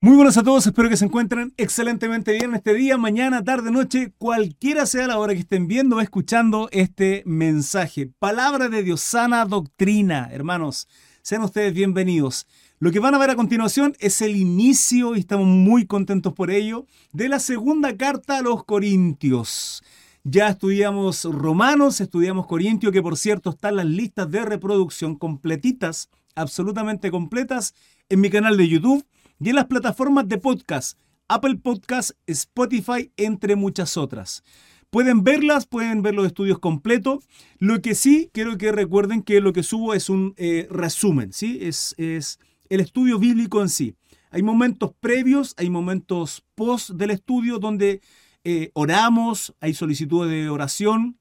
Muy buenas a todos, espero que se encuentren excelentemente bien este día, mañana, tarde, noche, cualquiera sea la hora que estén viendo o escuchando este mensaje. Palabra de Dios, sana doctrina, hermanos, sean ustedes bienvenidos. Lo que van a ver a continuación es el inicio, y estamos muy contentos por ello, de la segunda carta a los Corintios. Ya estudiamos Romanos, estudiamos Corintios, que por cierto están las listas de reproducción completitas, absolutamente completas, en mi canal de YouTube y en las plataformas de podcast, Apple Podcast, Spotify, entre muchas otras. Pueden verlas, pueden ver los estudios completos. Lo que sí quiero que recuerden que lo que subo es un eh, resumen, ¿sí? Es, es el estudio bíblico en sí. Hay momentos previos, hay momentos post del estudio donde eh, oramos, hay solicitud de oración,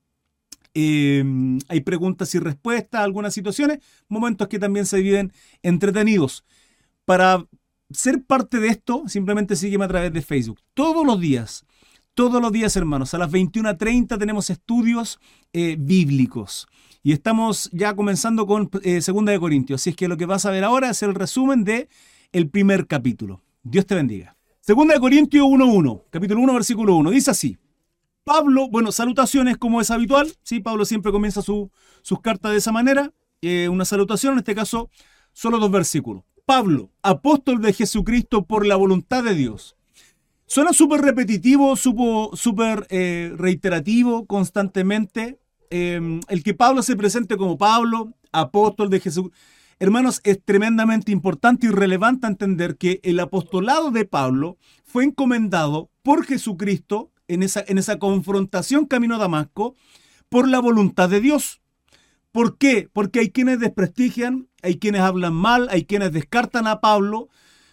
eh, hay preguntas y respuestas, algunas situaciones, momentos que también se viven entretenidos. Para ser parte de esto, simplemente sígueme a través de Facebook. Todos los días, todos los días, hermanos, a las 21.30 tenemos estudios eh, bíblicos. Y estamos ya comenzando con eh, Segunda de Corintios. Así es que lo que vas a ver ahora es el resumen de el primer capítulo. Dios te bendiga. Segunda de Corintios 1.1, capítulo 1, versículo 1. Dice así. Pablo, bueno, salutaciones como es habitual. Sí, Pablo siempre comienza sus cartas de esa manera. Eh, una salutación, en este caso, solo dos versículos. Pablo, apóstol de Jesucristo por la voluntad de Dios. Suena súper repetitivo, súper eh, reiterativo constantemente. Em, el que Pablo se presente como Pablo, apóstol de Jesús. Hermanos, es tremendamente importante y relevante entender que el apostolado de Pablo fue encomendado por Jesucristo en esa, en esa confrontación camino a Damasco por la voluntad de Dios. ¿Por qué? Porque hay quienes desprestigian, hay quienes hablan mal, hay quienes descartan a Pablo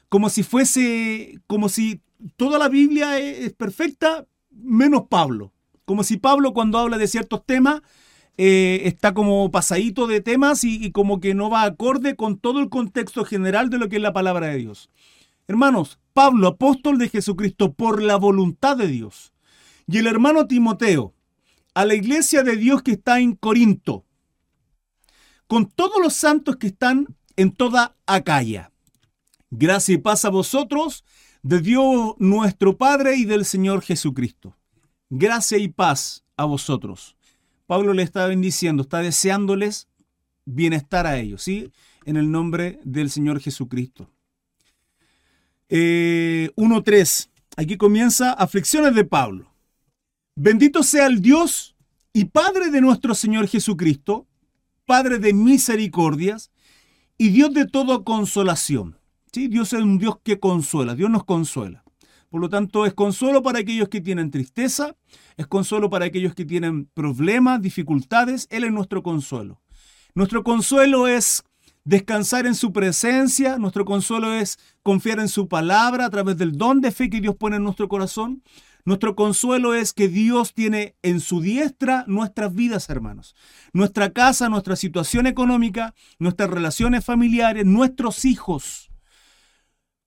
como si fuese, como si toda la Biblia es perfecta menos Pablo. Como si Pablo cuando habla de ciertos temas eh, está como pasadito de temas y, y como que no va acorde con todo el contexto general de lo que es la palabra de Dios. Hermanos, Pablo, apóstol de Jesucristo por la voluntad de Dios. Y el hermano Timoteo, a la iglesia de Dios que está en Corinto, con todos los santos que están en toda Acaya. Gracia y paz a vosotros, de Dios nuestro Padre y del Señor Jesucristo. Gracia y paz a vosotros. Pablo le está bendiciendo, está deseándoles bienestar a ellos, ¿sí? En el nombre del Señor Jesucristo. 1.3. Eh, Aquí comienza aflicciones de Pablo. Bendito sea el Dios y Padre de nuestro Señor Jesucristo, Padre de misericordias y Dios de toda consolación. ¿Sí? Dios es un Dios que consuela, Dios nos consuela. Por lo tanto, es consuelo para aquellos que tienen tristeza, es consuelo para aquellos que tienen problemas, dificultades. Él es nuestro consuelo. Nuestro consuelo es descansar en su presencia, nuestro consuelo es confiar en su palabra a través del don de fe que Dios pone en nuestro corazón. Nuestro consuelo es que Dios tiene en su diestra nuestras vidas, hermanos. Nuestra casa, nuestra situación económica, nuestras relaciones familiares, nuestros hijos.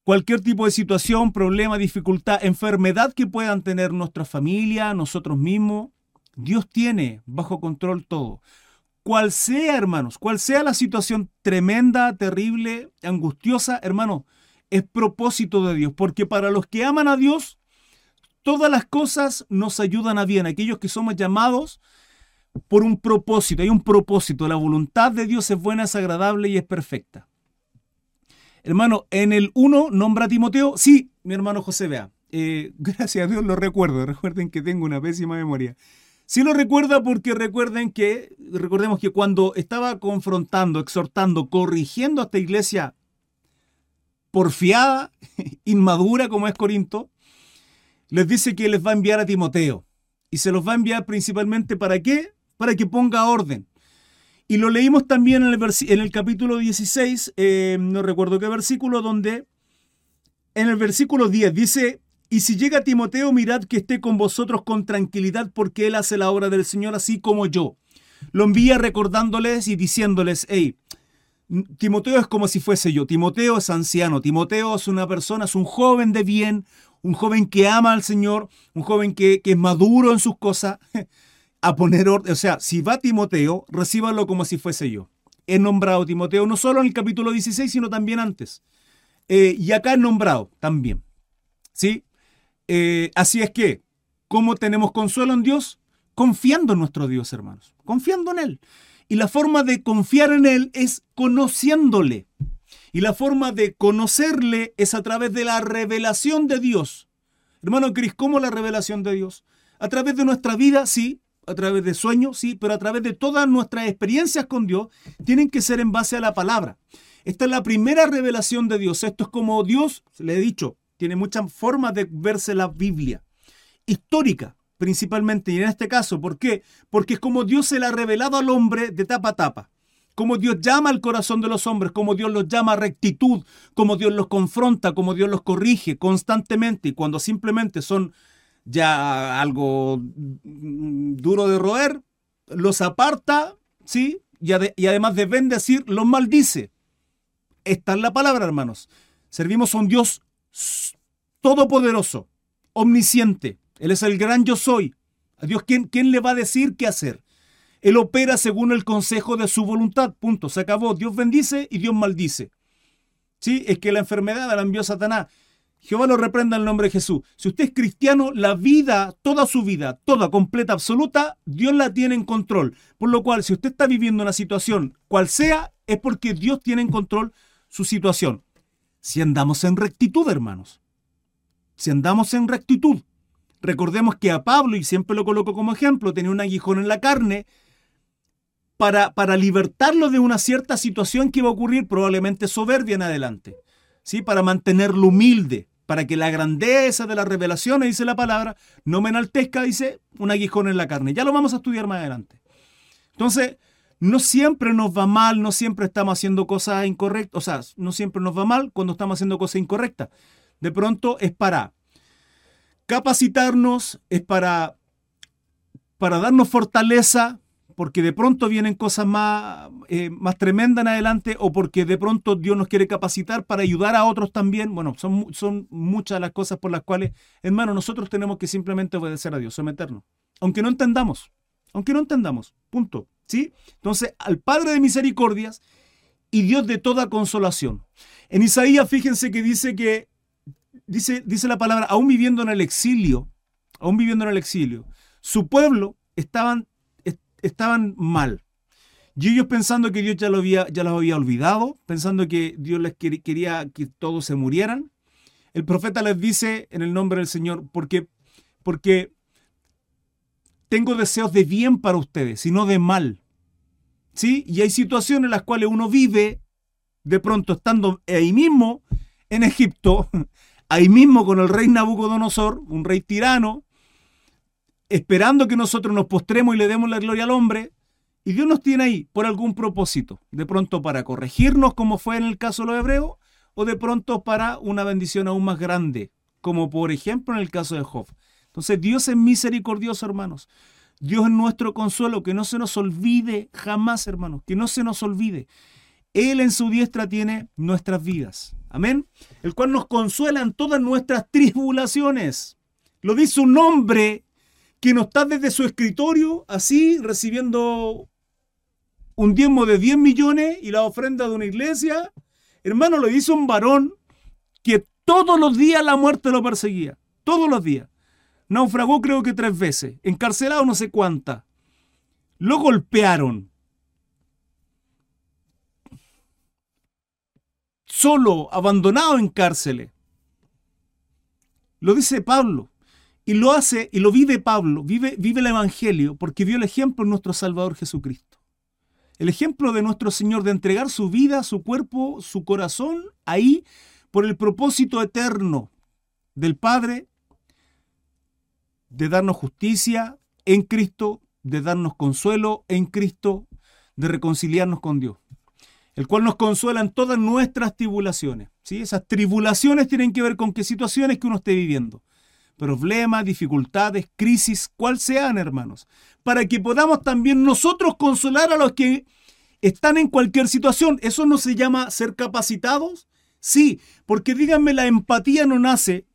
Cualquier tipo de situación, problema, dificultad, enfermedad que puedan tener nuestra familia, nosotros mismos, Dios tiene bajo control todo. Cual sea, hermanos, cual sea la situación tremenda, terrible, angustiosa, hermano, es propósito de Dios, porque para los que aman a Dios, todas las cosas nos ayudan a bien. Aquellos que somos llamados por un propósito, hay un propósito. La voluntad de Dios es buena, es agradable y es perfecta. Hermano, en el 1 nombra a Timoteo. Sí, mi hermano José Vea. Eh, gracias a Dios lo recuerdo. Recuerden que tengo una pésima memoria. Sí lo recuerda porque recuerden que, recordemos que cuando estaba confrontando, exhortando, corrigiendo a esta iglesia porfiada, inmadura como es Corinto, les dice que les va a enviar a Timoteo. Y se los va a enviar principalmente para qué? Para que ponga orden. Y lo leímos también en el, capítulo 16, eh, no recuerdo qué versículo, donde en el versículo 10 dice, y si llega Timoteo, mirad que esté con vosotros con tranquilidad, porque él hace la obra del Señor así como yo. Lo envía recordándoles y diciéndoles, hey, Timoteo es como si fuese yo. Timoteo es anciano. Timoteo es una persona, es un joven de bien, un joven que ama al Señor, un joven que, es maduro en sus cosas, a poner orden. O sea, si va Timoteo, recíbalo como si fuese yo. He nombrado Timoteo no solo en el capítulo 16, sino también antes. eh, y acá es nombrado también. ¿Sí? Eh, así es que, ¿cómo tenemos consuelo en Dios? Confiando en nuestro Dios, hermanos. Confiando en Él. Y la forma de confiar en Él es conociéndole. Y la forma de conocerle es a través de la revelación de Dios. Hermano Cris, ¿cómo la revelación de Dios? A través de nuestra vida, sí, a través de sueños, sí, pero a través de todas nuestras experiencias con Dios, tienen que ser en base a la palabra. Esta es la primera revelación de Dios. Esto es como Dios, le he dicho, tiene muchas formas de verse la Biblia. Histórica, principalmente, y en este caso, ¿por qué? Porque es como Dios se la ha revelado al hombre de tapa a tapa. Como Dios llama al corazón de los hombres, como Dios los llama a rectitud, como Dios los confronta, como Dios los corrige constantemente y cuando simplemente son ya algo duro de roer, los aparta, ¿sí? Y, y además de bendecir, los maldice. Esta es la palabra, hermanos. Servimos a un Dios todopoderoso, omnisciente. Él es el gran yo soy. A Dios, ¿quién, ¿quién le va a decir qué hacer? Él opera según el consejo de su voluntad. Punto. Se acabó. Dios bendice y Dios maldice. ¿Sí? Es que la enfermedad la envió Satanás. Jehová lo reprenda en el nombre de Jesús. Si usted es cristiano, la vida, toda su vida, toda, completa, absoluta, Dios la tiene en control. Por lo cual, si usted está viviendo una situación, cual sea, es porque Dios tiene en control su situación. Si andamos en rectitud, hermanos. Si andamos en rectitud. Recordemos que a Pablo, y siempre lo coloco como ejemplo, tenía un aguijón en la carne para, para libertarlo de una cierta situación que iba a ocurrir, probablemente soberbia en adelante. ¿Sí? Para mantenerlo humilde, para que la grandeza de las revelaciones, dice la palabra, no me enaltezca, dice, un aguijón en la carne. Ya lo vamos a estudiar más adelante. Entonces, no siempre nos va mal, no siempre estamos haciendo cosas incorrectas, o sea, no siempre nos va mal cuando estamos haciendo cosas incorrectas. De pronto es para capacitarnos, es para, para darnos fortaleza, porque de pronto vienen cosas más, eh, más tremendas en adelante, o porque de pronto Dios nos quiere capacitar para ayudar a otros también. Bueno, son, son muchas las cosas por las cuales, hermano, nosotros tenemos que simplemente obedecer a Dios, someternos. Aunque no entendamos, aunque no entendamos, punto. ¿Sí? Entonces, al Padre de misericordias y Dios de toda consolación. En Isaías, fíjense que dice que, dice, dice la palabra, aún viviendo en el exilio, aún viviendo en el exilio, su pueblo estaban, estaban mal. Y ellos pensando que Dios ya, lo había, ya los había olvidado, pensando que Dios les quería que todos se murieran. El profeta les dice en el nombre del Señor, porque, porque tengo deseos de bien para ustedes, sino de mal. ¿Sí? Y hay situaciones en las cuales uno vive de pronto estando ahí mismo en Egipto, ahí mismo con el rey Nabucodonosor, un rey tirano, esperando que nosotros nos postremos y le demos la gloria al hombre, y Dios nos tiene ahí por algún propósito, de pronto para corregirnos como fue en el caso de los hebreos, o de pronto para una bendición aún más grande, como por ejemplo en el caso de Job. Entonces Dios es misericordioso, hermanos. Dios es nuestro consuelo, que no se nos olvide jamás, hermanos, que no se nos olvide. Él en su diestra tiene nuestras vidas. Amén. El cual nos consuela en todas nuestras tribulaciones. Lo dice un hombre que no está desde su escritorio así recibiendo un diezmo de 10 millones y la ofrenda de una iglesia. Hermano, lo dice un varón que todos los días la muerte lo perseguía. Todos los días. Naufragó creo que tres veces, encarcelado no sé cuánta. Lo golpearon. Solo, abandonado en cárceles. Lo dice Pablo. Y lo hace y lo vive Pablo, vive, vive el Evangelio, porque vio el ejemplo de nuestro Salvador Jesucristo. El ejemplo de nuestro Señor de entregar su vida, su cuerpo, su corazón ahí por el propósito eterno del Padre de darnos justicia en Cristo, de darnos consuelo en Cristo, de reconciliarnos con Dios, el cual nos consuela en todas nuestras tribulaciones. ¿sí? Esas tribulaciones tienen que ver con qué situaciones que uno esté viviendo. Problemas, dificultades, crisis, cual sean, hermanos. Para que podamos también nosotros consolar a los que están en cualquier situación. ¿Eso no se llama ser capacitados? Sí, porque díganme, la empatía no nace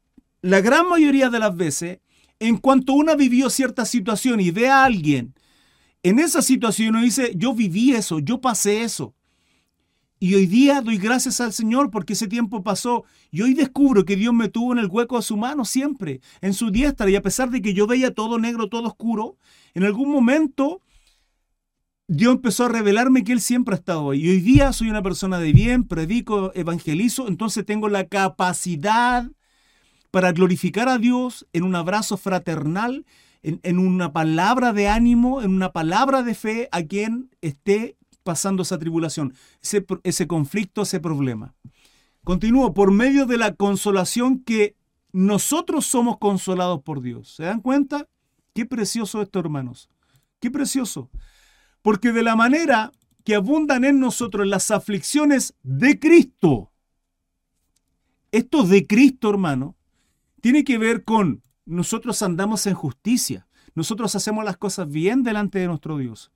la gran mayoría de las veces en cuanto una vivió cierta situación y ve a alguien en esa situación y dice, yo viví eso, yo pasé eso. Y hoy día doy gracias al Señor porque ese tiempo pasó y hoy descubro que Dios me tuvo en el hueco de su mano siempre, en su diestra. Y a pesar de que yo veía todo negro, todo oscuro, en algún momento Dios empezó a revelarme que Él siempre ha estado ahí. Y hoy día soy una persona de bien, predico, evangelizo, entonces tengo la capacidad para glorificar a Dios en un abrazo fraternal, en, una palabra de ánimo, en una palabra de fe a quien esté pasando esa tribulación, ese, conflicto, ese problema. Continúo, por medio de la consolación que nosotros somos consolados por Dios. ¿Se dan cuenta? Qué precioso esto, hermanos. Qué precioso. Porque de la manera que abundan en nosotros las aflicciones de Cristo, esto de Cristo, hermano, tiene que ver con nosotros andamos en justicia, nosotros hacemos las cosas bien delante de nuestro Dios.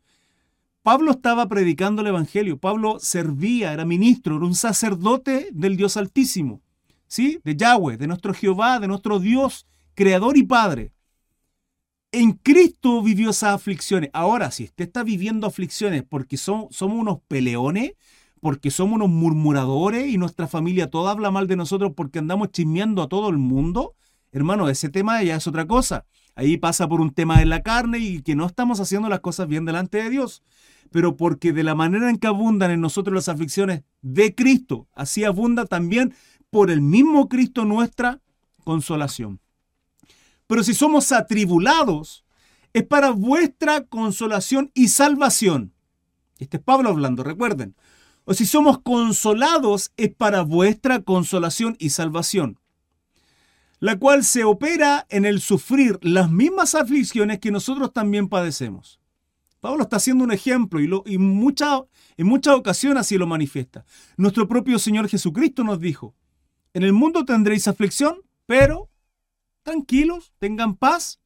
Pablo estaba predicando el Evangelio, Pablo servía, era ministro, era un sacerdote del Dios Altísimo, ¿sí? De Yahweh, de nuestro Jehová, de nuestro Dios, creador y Padre. En Cristo vivió esas aflicciones. Ahora, si usted está viviendo aflicciones porque somos unos peleones, porque somos unos murmuradores y nuestra familia toda habla mal de nosotros porque andamos chismeando a todo el mundo, hermano, ese tema ya es otra cosa. Ahí pasa por un tema de la carne y que no estamos haciendo las cosas bien delante de Dios pero porque de la manera en que abundan en nosotros las aflicciones de Cristo, así abunda también por el mismo Cristo nuestra consolación. Pero si somos atribulados, es para vuestra consolación y salvación. Este es Pablo hablando, recuerden. O si somos consolados, es para vuestra consolación y salvación, la cual se opera en el sufrir las mismas aflicciones que nosotros también padecemos. Pablo está haciendo un ejemplo y, lo, en muchas ocasiones así lo manifiesta. Nuestro propio Señor Jesucristo nos dijo, en el mundo tendréis aflicción, pero tranquilos, tengan paz,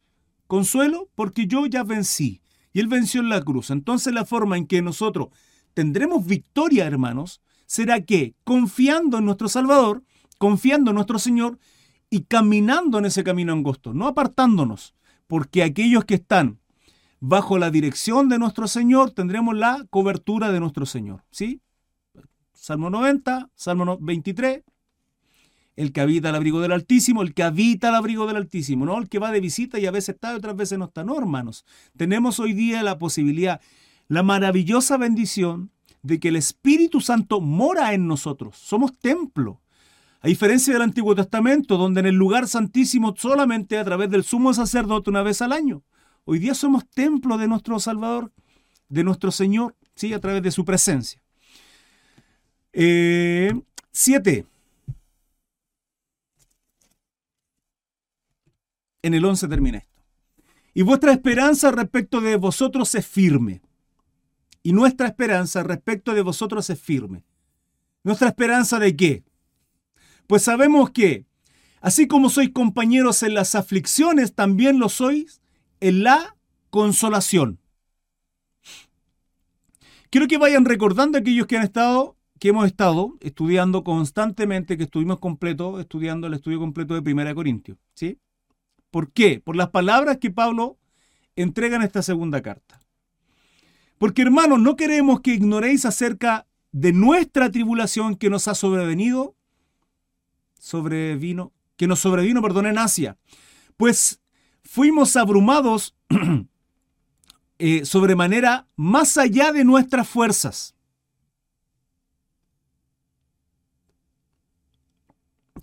consuelo, porque yo ya vencí. Y Él venció en la cruz. Entonces la forma en que nosotros tendremos victoria, hermanos, será que confiando en nuestro Salvador, confiando en nuestro Señor y caminando en ese camino angosto, no apartándonos, porque aquellos que están bajo la dirección de nuestro Señor tendremos la cobertura de nuestro Señor. ¿Sí? Salmo 90, Salmo 23. El que habita al abrigo del Altísimo, el que habita al abrigo del Altísimo, no el que va de visita y a veces está y otras veces no está. No, hermanos. Tenemos hoy día la posibilidad, la maravillosa bendición de que el Espíritu Santo mora en nosotros. Somos templo. A diferencia del Antiguo Testamento, donde en el lugar santísimo solamente a través del sumo sacerdote una vez al año. Hoy día somos templo de nuestro Salvador, de nuestro Señor, ¿sí? a través de su presencia. Eh, siete. En el 11 termina esto. Y vuestra esperanza respecto de vosotros es firme. Y nuestra esperanza respecto de vosotros es firme. ¿Nuestra esperanza de qué? Pues sabemos que, así como sois compañeros en las aflicciones, también lo sois en la consolación. Quiero que vayan recordando aquellos que han estado, que hemos estado estudiando constantemente, que estuvimos completo, estudiando el estudio completo de Primera Corintios. ¿sí? ¿Por qué? Por las palabras que Pablo entrega en esta segunda carta. Porque hermanos, no queremos que ignoréis acerca de nuestra tribulación que nos ha sobrevenido, sobrevino, que nos sobrevino, perdón, en Asia. Pues fuimos abrumados eh, sobremanera más allá de nuestras fuerzas.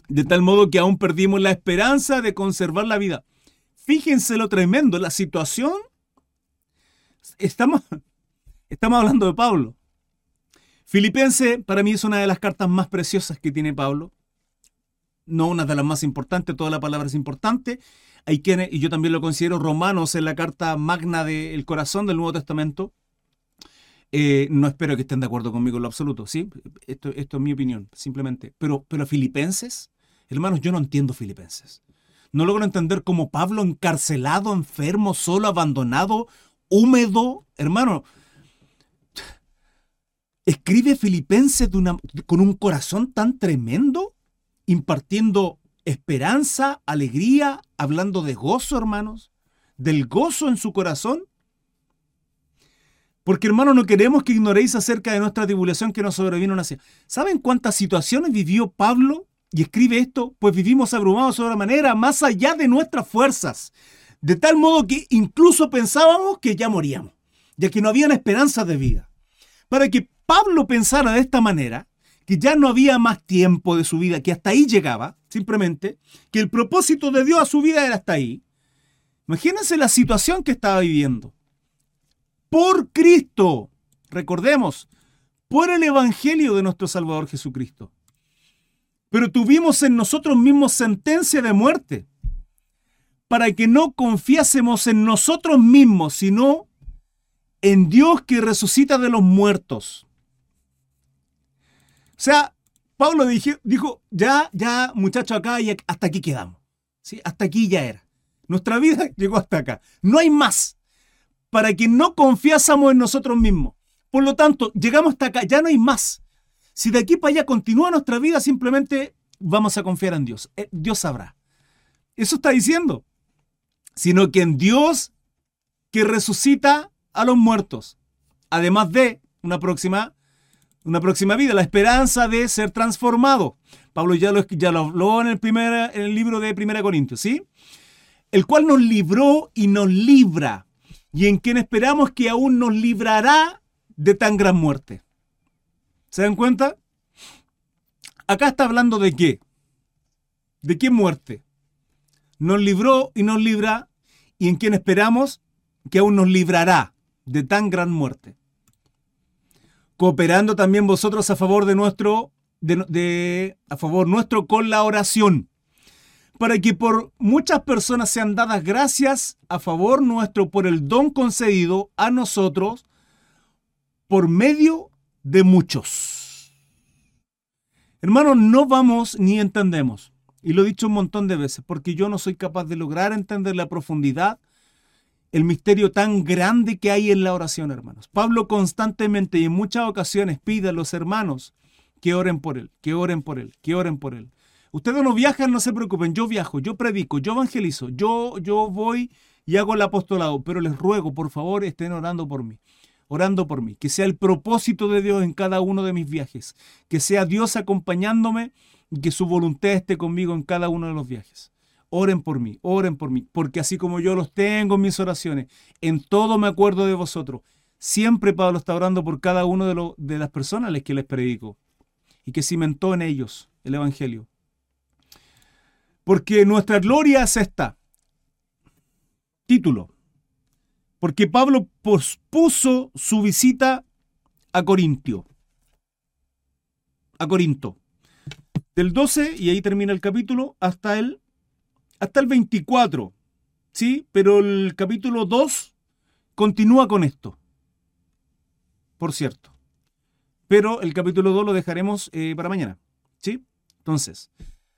De tal modo que aún perdimos la esperanza de conservar la vida. Fíjense lo tremendo, la situación. Estamos, estamos hablando de Pablo. Filipense para mí es una de las cartas más preciosas que tiene Pablo. No una de las más importantes, toda la palabra es importante, hay quienes, y yo también lo considero, Romanos en la carta magna del corazón del Nuevo Testamento. Eh, no espero que estén de acuerdo conmigo en lo absoluto, ¿sí? Esto, esto es mi opinión, simplemente. Pero, pero Filipenses, hermanos, yo no entiendo Filipenses. No logro entender cómo Pablo encarcelado, enfermo, solo, abandonado, húmedo, hermano, escribe Filipenses con un corazón tan tremendo, impartiendo esperanza, alegría, hablando de gozo, hermanos, del gozo en su corazón. Porque hermano, no queremos que ignoréis acerca de nuestra tribulación que nos sobrevino nación. ¿Saben cuántas situaciones vivió Pablo? Y escribe esto, pues vivimos abrumados de manera más allá de nuestras fuerzas, de tal modo que incluso pensábamos que ya moríamos, ya que no habían esperanzas de vida. Para que Pablo pensara de esta manera, que ya no había más tiempo de su vida, que hasta ahí llegaba, simplemente, que el propósito de Dios a su vida era hasta ahí. Imagínense la situación que estaba viviendo. Por Cristo, recordemos, por el Evangelio de nuestro Salvador Jesucristo. Pero tuvimos en nosotros mismos sentencia de muerte, para que no confiásemos en nosotros mismos, sino en Dios que resucita de los muertos sea, Pablo dijo, ya, ya, muchacho, acá y hasta aquí quedamos. ¿Sí? Hasta aquí ya era. Nuestra vida llegó hasta acá. No hay más. Para que no confiásemos en nosotros mismos. Por lo tanto, llegamos hasta acá, ya no hay más. Si de aquí para allá continúa nuestra vida, simplemente vamos a confiar en Dios. Eh, Dios sabrá. Eso está diciendo. Sino que en Dios que resucita a los muertos. Además de una próxima una próxima vida, la esperanza de ser transformado. Pablo ya lo, ya lo habló en el, primer, en el libro de 1 Corintios, ¿sí? El cual nos libró y nos libra, y en quien esperamos que aún nos librará de tan gran muerte. ¿Se dan cuenta? Acá está hablando de qué? ¿De qué muerte? Nos libró y nos libra, y en quien esperamos que aún nos librará de tan gran muerte cooperando también vosotros a favor de nuestro, de, a favor nuestro con la oración, para que por muchas personas sean dadas gracias a favor nuestro por el don concedido a nosotros por medio de muchos. Hermanos, no vamos ni entendemos. Y lo he dicho un montón de veces, porque yo no soy capaz de lograr entender la profundidad el misterio tan grande que hay en la oración, hermanos. Pablo constantemente y en muchas ocasiones pide a los hermanos que oren por él, que oren por él, que oren por él. Ustedes no viajan, no se preocupen, yo viajo, yo predico, yo evangelizo, yo, yo voy y hago el apostolado, pero les ruego, por favor, estén orando por mí, orando por mí, que sea el propósito de Dios en cada uno de mis viajes, que sea Dios acompañándome y que su voluntad esté conmigo en cada uno de los viajes. Oren por mí, oren por mí, porque así como yo los tengo en mis oraciones, en todo me acuerdo de vosotros. Siempre Pablo está orando por cada uno de, de las personas a las que les predico y que cimentó en ellos el Evangelio. Porque nuestra gloria es esta. Título. Porque Pablo pospuso su visita a Corintio. A Corinto. Del 12, y ahí termina el capítulo, hasta el hasta el 24, ¿sí? Pero el capítulo 2 continúa con esto, por cierto. Pero el capítulo 2 lo dejaremos eh, para mañana, ¿sí? Entonces,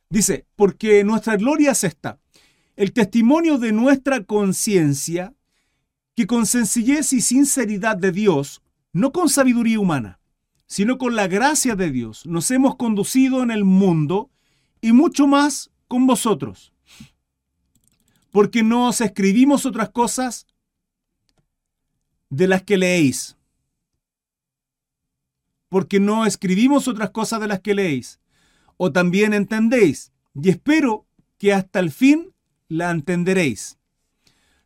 dice, porque nuestra gloria es esta, el testimonio de nuestra conciencia, que con sencillez y sinceridad de Dios, no con sabiduría humana, sino con la gracia de Dios, nos hemos conducido en el mundo y mucho más con vosotros porque no os escribimos otras cosas de las que leéis. Porque no escribimos otras cosas de las que leéis. O también entendéis. Y espero que hasta el fin la entenderéis.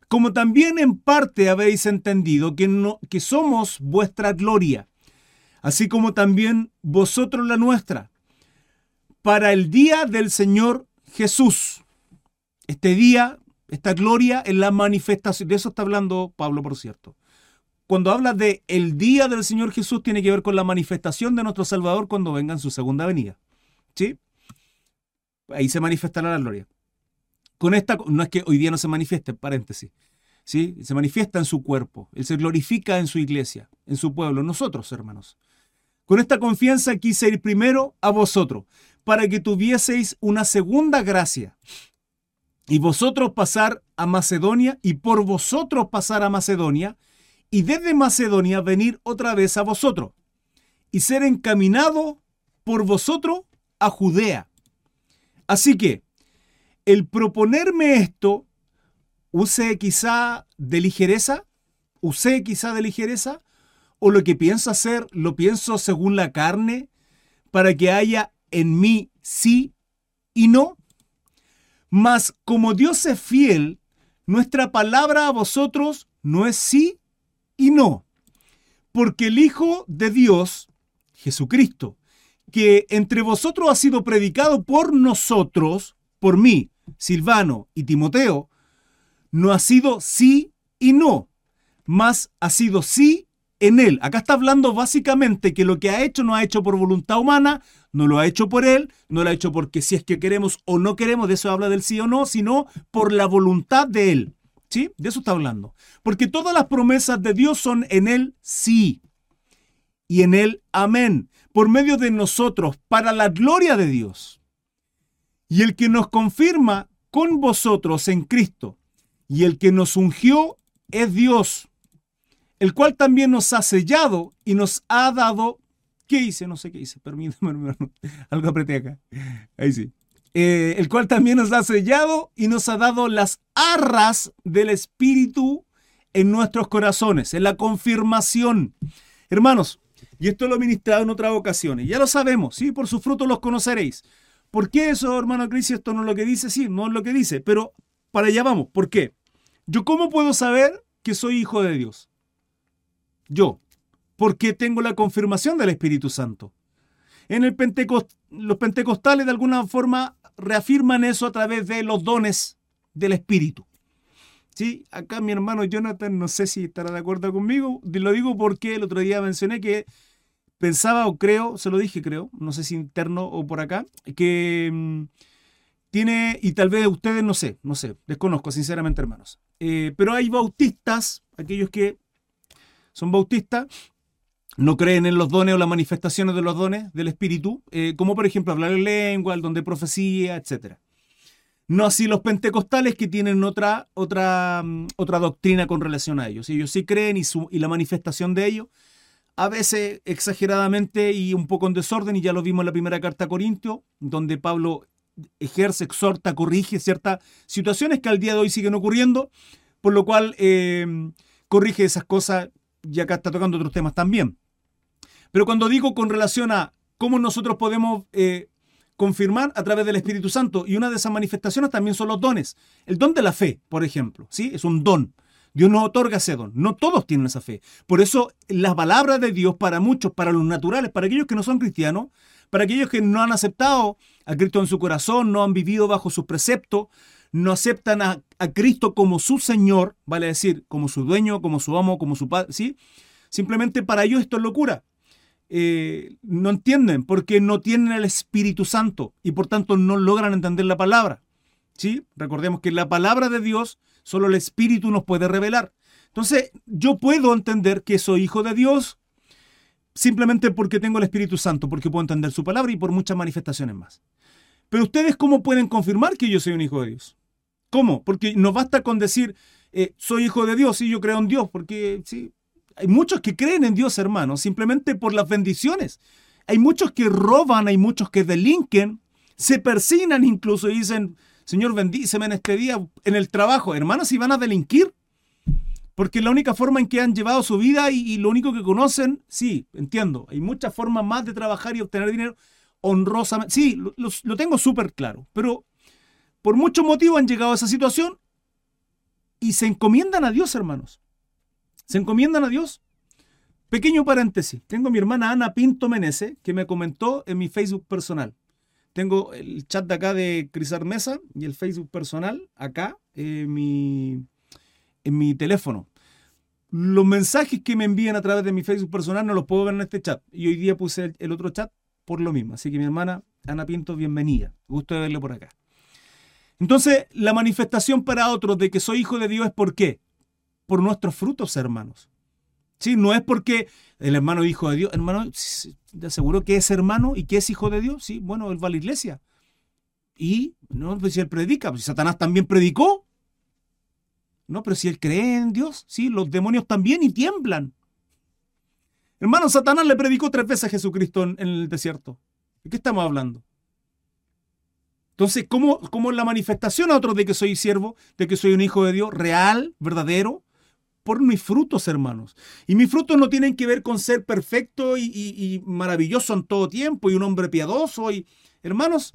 Como también en parte habéis entendido que, no, que somos vuestra gloria, así como también vosotros la nuestra, para el día del Señor Jesús. Este día esta gloria en la manifestación. De eso está hablando Pablo, por cierto. Cuando habla de el día del Señor Jesús, tiene que ver con la manifestación de nuestro Salvador cuando venga en su segunda venida. ¿Sí? Ahí se manifestará la gloria. Con esta, no es que hoy día no se manifieste, paréntesis. ¿Sí? Se manifiesta en su cuerpo. Él se glorifica en su iglesia, en su pueblo, nosotros, hermanos. Con esta confianza quise ir primero a vosotros, para que tuvieseis una segunda gracia y vosotros pasar a Macedonia y por vosotros pasar a Macedonia y desde Macedonia venir otra vez a vosotros y ser encaminado por vosotros a Judea. Así que el proponerme esto, use quizá de ligereza, usé quizá de ligereza, o lo que pienso hacer lo pienso según la carne para que haya en mí sí y no? Mas como Dios es fiel, nuestra palabra a vosotros no es sí y no. Porque el Hijo de Dios, Jesucristo, que entre vosotros ha sido predicado por nosotros, por mí, Silvano y Timoteo, no ha sido sí y no, mas ha sido sí en él. Acá está hablando básicamente que lo que ha hecho no ha hecho por voluntad humana, no lo ha hecho por él, no lo ha hecho porque si es que queremos o no queremos, de eso habla del sí o no, sino por la voluntad de él. ¿Sí? De eso está hablando. Porque todas las promesas de Dios son en él sí y en él amén, por medio de nosotros, para la gloria de Dios. Y el que nos confirma con vosotros en Cristo y el que nos ungió es Dios el cual también nos ha sellado y nos ha dado... ¿Qué hice? No sé qué hice. Permítame, hermano. Algo apreté acá. Ahí sí. Eh, el cual también nos ha sellado y nos ha dado las arras del Espíritu en nuestros corazones, en la confirmación. Hermanos, y esto lo he ministrado en otras ocasiones, ya lo sabemos, ¿sí? Por sus frutos los conoceréis. ¿Por qué eso, hermano Cristo? Esto no es lo que dice, sí, no es lo que dice, pero para allá vamos. ¿Por qué? ¿Yo cómo puedo saber que soy hijo de Dios? Yo, porque tengo la confirmación del Espíritu Santo. En el los pentecostales de alguna forma reafirman eso a través de los dones del Espíritu. Sí, acá mi hermano Jonathan, no sé si estará de acuerdo conmigo, lo digo porque el otro día mencioné que pensaba o creo, se lo dije creo, no sé si interno o por acá, que mm, tiene, y tal vez ustedes no sé, no sé, desconozco sinceramente hermanos, eh, pero hay bautistas, aquellos que son bautistas, no creen en los dones o las manifestaciones de los dones del Espíritu, eh, como por ejemplo hablar en lengua, el don de profecía, etc. No así los pentecostales que tienen otra, otra, mm, otra doctrina con relación a ellos. Ellos sí creen y, y la manifestación de ellos, a veces exageradamente y un poco en desorden, y ya lo vimos en la primera carta a Corintio, donde Pablo ejerce, exhorta, corrige ciertas situaciones que al día de hoy siguen ocurriendo, por lo cual eh, corrige esas cosas y acá está tocando otros temas también. Pero cuando digo con relación a cómo nosotros podemos eh, confirmar a través del Espíritu Santo, y una de esas manifestaciones también son los dones. El don de la fe, por ejemplo, ¿sí? Es un don. Dios nos otorga ese don. No todos tienen esa fe. Por eso las palabras de Dios para muchos, para los naturales, para aquellos que no son cristianos, para aquellos que no han aceptado a Cristo en su corazón, no han vivido bajo sus preceptos, no aceptan a, Cristo como su Señor, vale decir, como su dueño, como su amo, como su padre, ¿sí? Simplemente para ellos esto es locura. Eh, no entienden porque no tienen el Espíritu Santo y por tanto no logran entender la palabra. ¿sí? Recordemos que la palabra de Dios solo el Espíritu nos puede revelar. Entonces yo puedo entender que soy hijo de Dios simplemente porque tengo el Espíritu Santo, porque puedo entender su palabra y por muchas manifestaciones más. Pero ustedes cómo pueden confirmar que yo soy un hijo de Dios? ¿Cómo? Porque no basta con decir, eh, soy hijo de Dios y yo creo en Dios, porque sí, hay muchos que creen en Dios, hermanos, simplemente por las bendiciones. Hay muchos que roban, hay muchos que delinquen, se persignan incluso y dicen, Señor, bendíceme en este día, en el trabajo. Hermanos, si van a delinquir, porque la única forma en que han llevado su vida y, lo único que conocen, sí, entiendo, hay muchas formas más de trabajar y obtener dinero honrosamente. Sí, lo, lo tengo súper claro, pero por muchos motivos han llegado a esa situación y se encomiendan a Dios, hermanos. Se encomiendan a Dios. Pequeño paréntesis. Tengo a mi hermana Ana Pinto Menese que me comentó en mi Facebook personal. Tengo el chat de acá de Crisar Mesa y el Facebook personal acá en mi, en mi teléfono. Los mensajes que me envían a través de mi Facebook personal no los puedo ver en este chat. Y hoy día puse el, el otro chat por lo mismo. Así que mi hermana Ana Pinto, bienvenida. Gusto de verle por acá. Entonces, la manifestación para otros de que soy hijo de Dios es por qué? Por nuestros frutos, hermanos. Sí, no es porque el hermano es hijo de Dios. Hermano, ¿te aseguro que es hermano y que es hijo de Dios? Sí, bueno, él va a la iglesia. Y, no, pues si él predica, pues Satanás también predicó. No, pero si él cree en Dios, sí, los demonios también y tiemblan. Hermano, Satanás le predicó tres veces a Jesucristo en el desierto. ¿De qué estamos hablando? Entonces, ¿cómo, ¿cómo, la manifestación a otros de que soy siervo, de que soy un hijo de Dios real, verdadero? Por mis frutos, hermanos. Y mis frutos no tienen que ver con ser perfecto y, maravilloso en todo tiempo y un hombre piadoso. Y, hermanos,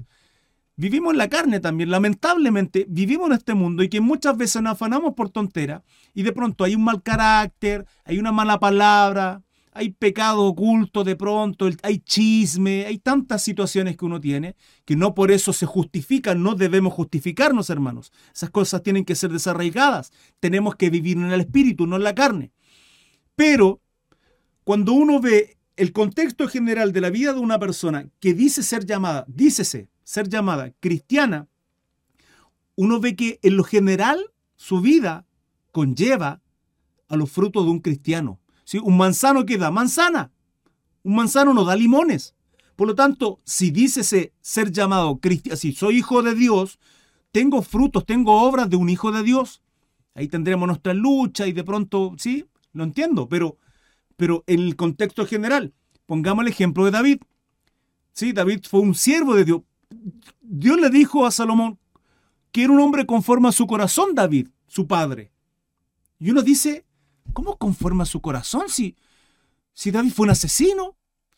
vivimos en la carne también. Lamentablemente, vivimos en este mundo y que muchas veces nos afanamos por tontera y de pronto hay un mal carácter, hay una mala palabra, hay pecado oculto de pronto, hay chisme, hay tantas situaciones que uno tiene que no por eso se justifican, no debemos justificarnos, hermanos. Esas cosas tienen que ser desarraigadas. Tenemos que vivir en el espíritu, no en la carne. Pero cuando uno ve el contexto general de la vida de una persona que dice ser llamada, dícese ser llamada cristiana, uno ve que en lo general su vida conlleva a los frutos de un cristiano. Un manzano que da manzana. Un manzano no da limones. Por lo tanto, si dícese ser llamado cristiano, si soy hijo de Dios, tengo frutos, tengo obras de un hijo de Dios. Ahí tendremos nuestra lucha y de pronto, sí, lo entiendo, pero, pero en el contexto general, pongamos el ejemplo de David. Sí, David fue un siervo de Dios. Dios le dijo a Salomón que era un hombre conforme a su corazón, David, su padre. Y uno dice, ¿Cómo conforma su corazón si, si David fue un asesino?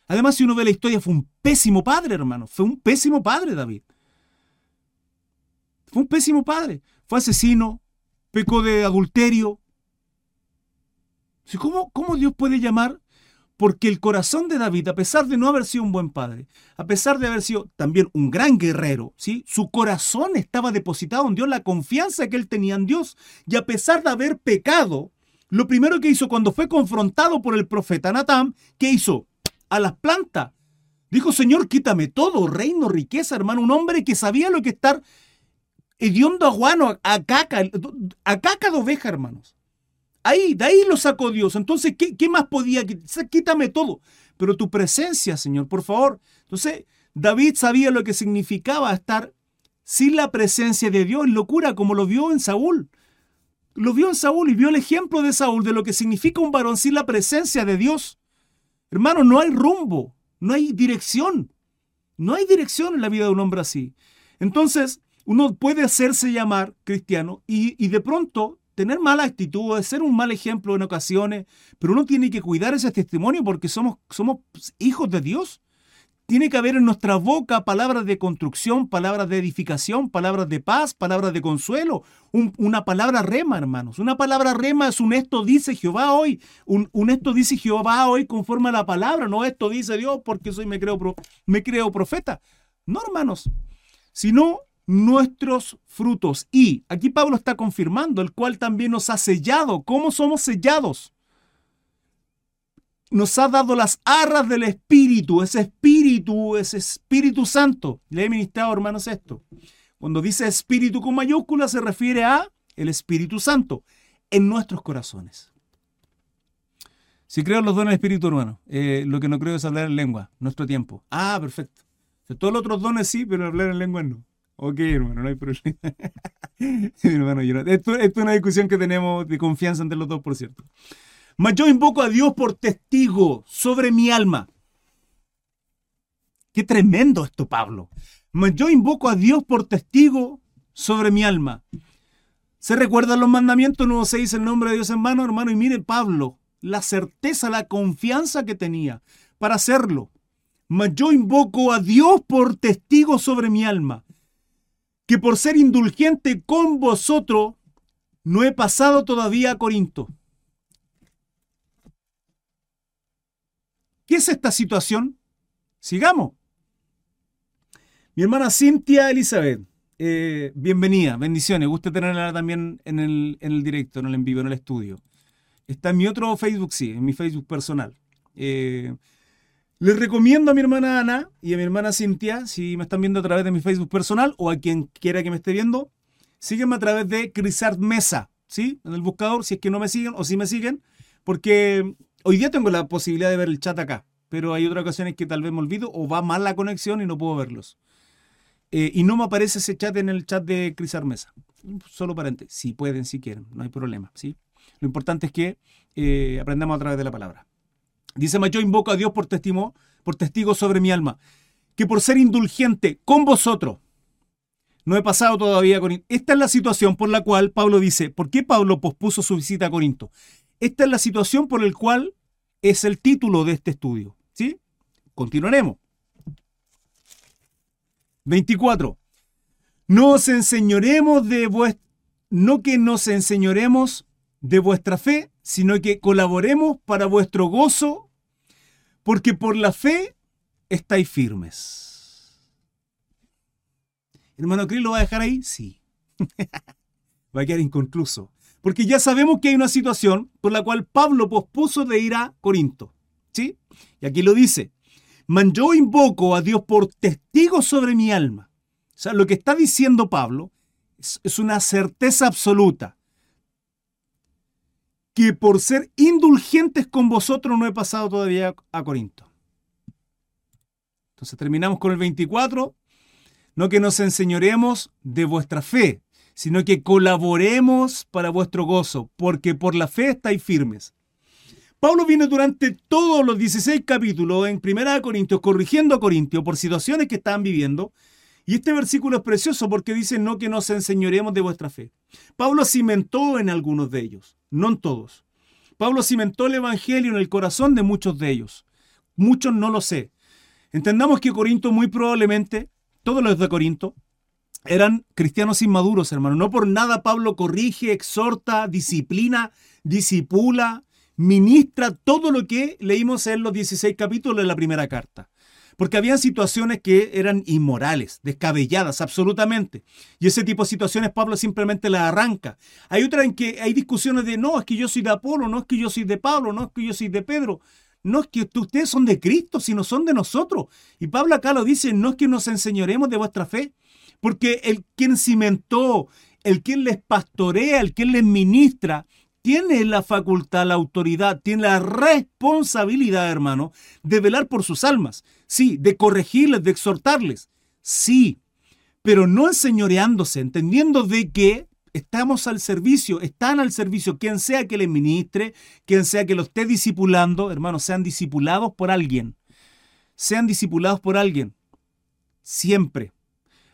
Además, si uno ve la historia, fue un pésimo padre, hermano. Fue un pésimo padre, David. Fue un pésimo padre. Fue asesino, pecó de adulterio. ¿Cómo, ¿Cómo Dios puede llamar? Porque el corazón de David, a pesar de no haber sido un buen padre, a pesar de haber sido también un gran guerrero, ¿sí? su corazón estaba depositado en Dios, la confianza que él tenía en Dios. Y a pesar de haber pecado, lo primero que hizo cuando fue confrontado por el profeta Natán, ¿qué hizo? A las plantas. Dijo, Señor, quítame todo, reino, riqueza, hermano. Un hombre que sabía lo que estar hediondo aguano, a caca, a caca de oveja, hermanos. Ahí, de ahí lo sacó Dios. Entonces, ¿qué, qué más podía? Quítame todo. Pero tu presencia, Señor, por favor. Entonces, David sabía lo que significaba estar sin la presencia de Dios, locura, como lo vio en Saúl lo vio en Saúl y vio el ejemplo de Saúl de lo que significa un varón sin la presencia de Dios. Hermano, no hay rumbo, no hay dirección. No hay dirección en la vida de un hombre así. Entonces, uno puede hacerse llamar cristiano y, de pronto tener mala actitud, ser un mal ejemplo en ocasiones, pero uno tiene que cuidar ese testimonio porque somos, somos hijos de Dios. Tiene que haber en nuestra boca palabras de construcción, palabras de edificación, palabras de paz, palabras de consuelo. una palabra rema, hermanos. Una palabra rema es un esto dice Jehová hoy. Un, esto dice Jehová hoy conforme a la palabra. No esto dice Dios porque soy me creo, me creo profeta. No, hermanos. Sino nuestros frutos. Y aquí Pablo está confirmando, el cual también nos ha sellado. ¿Cómo somos sellados? Nos ha dado las arras del Espíritu, ese Espíritu, ese Espíritu Santo. Le he ministrado, hermanos, esto. Cuando dice Espíritu con mayúscula se refiere a el Espíritu Santo en nuestros corazones. Si creo los dones del Espíritu, hermano, eh, lo que no creo es hablar en lengua, nuestro tiempo. Ah, perfecto. todos los otros dones sí, pero hablar en lengua no. Ok, hermano, no hay problema. hermano, esto, esto es una discusión que tenemos de confianza entre los dos, por cierto. Mas yo invoco a Dios por testigo sobre mi alma. Qué tremendo esto, Pablo. Mas yo invoco a Dios por testigo sobre mi alma. ¿Se recuerdan los mandamientos? No se dice el nombre de Dios en mano, hermano. Y mire, Pablo, la certeza, la confianza que tenía para hacerlo. Mas yo invoco a Dios por testigo sobre mi alma, que por ser indulgente con vosotros, no he pasado todavía a Corinto. ¿Qué es esta situación? Sigamos. Mi hermana Cintia Elizabeth, eh, bienvenida, bendiciones. Gusta tenerla también en el, en el directo, en el en vivo, en el estudio. Está en mi otro Facebook, sí, en mi Facebook personal. Eh, les recomiendo a mi hermana Ana y a mi hermana Cintia, si me están viendo a través de mi Facebook personal o a quien quiera que me esté viendo, síguenme a través de Crisart Mesa, ¿sí? En el buscador, si es que no me siguen o si me siguen, porque Hoy día tengo la posibilidad de ver el chat acá, pero hay otras ocasiones que tal vez me olvido o va mal la conexión y no puedo verlos. Eh, y no me aparece ese chat en el chat de Cris Armesa. Solo paréntesis, si pueden, si quieren, no hay problema. ¿sí? Lo importante es que eh, aprendamos a través de la palabra. Dice, yo invoco a Dios por testigo, por testigo sobre mi alma, que por ser indulgente con vosotros, No he pasado todavía a Corinto. Esta es la situación por la cual Pablo dice, ¿por qué Pablo pospuso su visita a Corinto? Esta es la situación por la cual es el título de este estudio. ¿Sí? Continuaremos. 24. No os enseñoremos de no que nos enseñoremos de vuestra fe, sino que colaboremos para vuestro gozo, porque por la fe estáis firmes. Hermano Cris, ¿lo va a dejar ahí? Sí. va a quedar inconcluso. Porque ya sabemos que hay una situación por la cual Pablo pospuso de ir a Corinto. ¿Sí? Y aquí lo dice. Man, yo invoco a Dios por testigo sobre mi alma. O sea, lo que está diciendo Pablo es, es una certeza absoluta. Que por ser indulgentes con vosotros no he pasado todavía a Corinto. Entonces terminamos con el 24. No que nos enseñoremos de vuestra fe, sino que colaboremos para vuestro gozo, porque por la fe estáis firmes. Pablo viene durante todos los 16 capítulos en Primera de Corintios corrigiendo a Corintios por situaciones que estaban viviendo. Y este versículo es precioso porque dice no que nos enseñoremos de vuestra fe. Pablo cimentó en algunos de ellos, no en todos. Pablo cimentó el Evangelio en el corazón de muchos de ellos. Muchos no lo sé. Entendamos que Corinto muy probablemente, todos los de Corinto, eran cristianos inmaduros, hermano. No por nada Pablo corrige, exhorta, disciplina, disipula, ministra todo lo que leímos en los 16 capítulos de la primera carta. Porque habían situaciones que eran inmorales, descabelladas, absolutamente. Y ese tipo de situaciones Pablo simplemente las arranca. Hay otras en que hay discusiones de, no, es que yo soy de Apolo, no es que yo soy de Pablo, no es que yo soy de Pedro. No es que ustedes son de Cristo, sino son de nosotros. Y Pablo acá lo dice, no es que nos enseñoremos de vuestra fe, porque el quien cimentó, el quien les pastorea, el quien les ministra, tiene la facultad, la autoridad, tiene la responsabilidad, hermano, de velar por sus almas. Sí, de corregirles, de exhortarles. Sí, pero no enseñoreándose, entendiendo de que estamos al servicio, están al servicio, quien sea que les ministre, quien sea que lo esté discipulando, hermanos, sean discipulados por alguien. Sean discipulados por alguien. Siempre.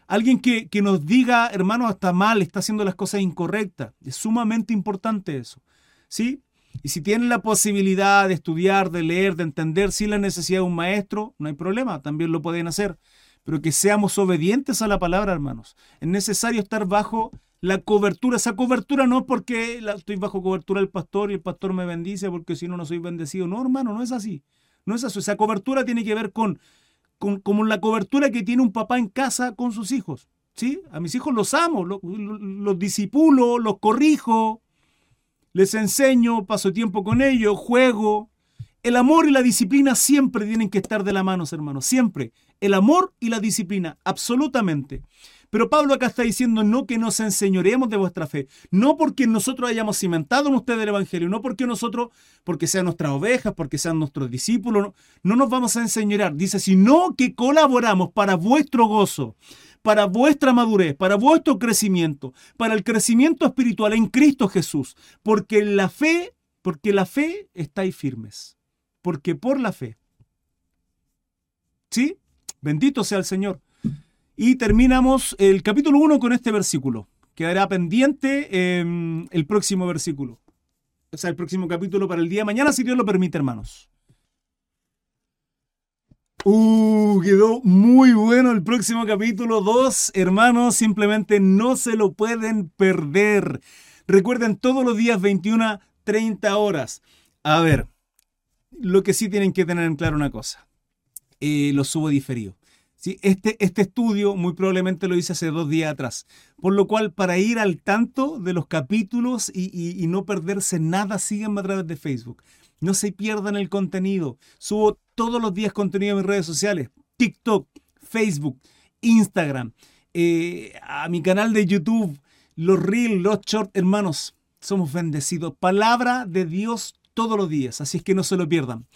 Alguien que, nos diga, hermano, está mal, está haciendo las cosas incorrectas. Es sumamente importante eso. ¿Sí? Y si tienen la posibilidad de estudiar, de leer, de entender sin la necesidad de un maestro, no hay problema, también lo pueden hacer. Pero que seamos obedientes a la palabra, hermanos. Es necesario estar bajo la cobertura. Esa cobertura no porque estoy bajo cobertura del pastor y el pastor me bendice porque si no, no soy bendecido. No, hermano, no es así. No es así. Esa cobertura tiene que ver con como la cobertura que tiene un papá en casa con sus hijos. ¿sí? A mis hijos los amo, los, los disipulo, los corrijo, les enseño, paso tiempo con ellos, juego. El amor y la disciplina siempre tienen que estar de la mano, hermanos, siempre. El amor y la disciplina, absolutamente. Pero Pablo acá está diciendo no que nos enseñoremos de vuestra fe, no porque nosotros hayamos cimentado en ustedes el Evangelio, no porque nosotros, porque sean nuestras ovejas, porque sean nuestros discípulos, no, no nos vamos a enseñorar. Dice, sino que colaboramos para vuestro gozo, para vuestra madurez, para vuestro crecimiento, para el crecimiento espiritual en Cristo Jesús, porque la fe, porque la fe estáis firmes, porque por la fe. ¿Sí? Bendito sea el Señor. Y terminamos el capítulo 1 con este versículo. Quedará pendiente em, el próximo versículo. O sea, el próximo capítulo para el día de mañana, si Dios lo permite, hermanos. Uh, quedó muy bueno el próximo capítulo 2, hermanos. Simplemente no se lo pueden perder. Recuerden todos los días 21 30 horas. A ver, lo que sí tienen que tener en claro una cosa. Eh, lo subo diferido. Este, este estudio muy probablemente lo hice hace dos días atrás, por lo cual para ir al tanto de los capítulos y, no perderse nada, síganme a través de Facebook. No se pierdan el contenido. Subo todos los días contenido en mis redes sociales, TikTok, Facebook, Instagram, eh, a mi canal de YouTube, los Reels, los Short, hermanos, somos bendecidos. Palabra de Dios todos los días, así es que no se lo pierdan.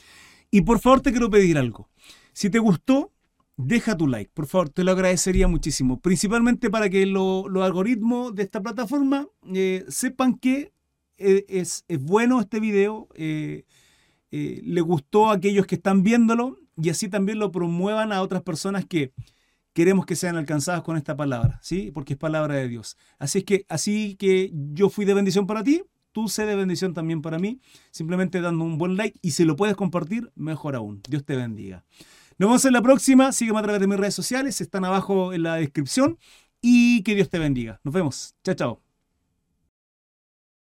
Y por favor te quiero pedir algo. Si te gustó, deja tu like, por favor, te lo agradecería muchísimo. Principalmente para que los algoritmos de esta plataforma eh, sepan que eh, es, bueno este video, eh, le gustó a aquellos que están viéndolo y así también lo promuevan a otras personas que, queremos que sean alcanzadas con esta palabra, ¿sí? Porque es palabra de Dios. Así es que, así que yo fui de bendición para ti, tú sé de bendición también para mí, simplemente dando un buen like y si lo puedes compartir, mejor aún. Dios te bendiga. Nos vemos en la próxima, sígueme a través de mis redes sociales, están abajo en la descripción y que Dios te bendiga. Nos vemos. Chao, chao.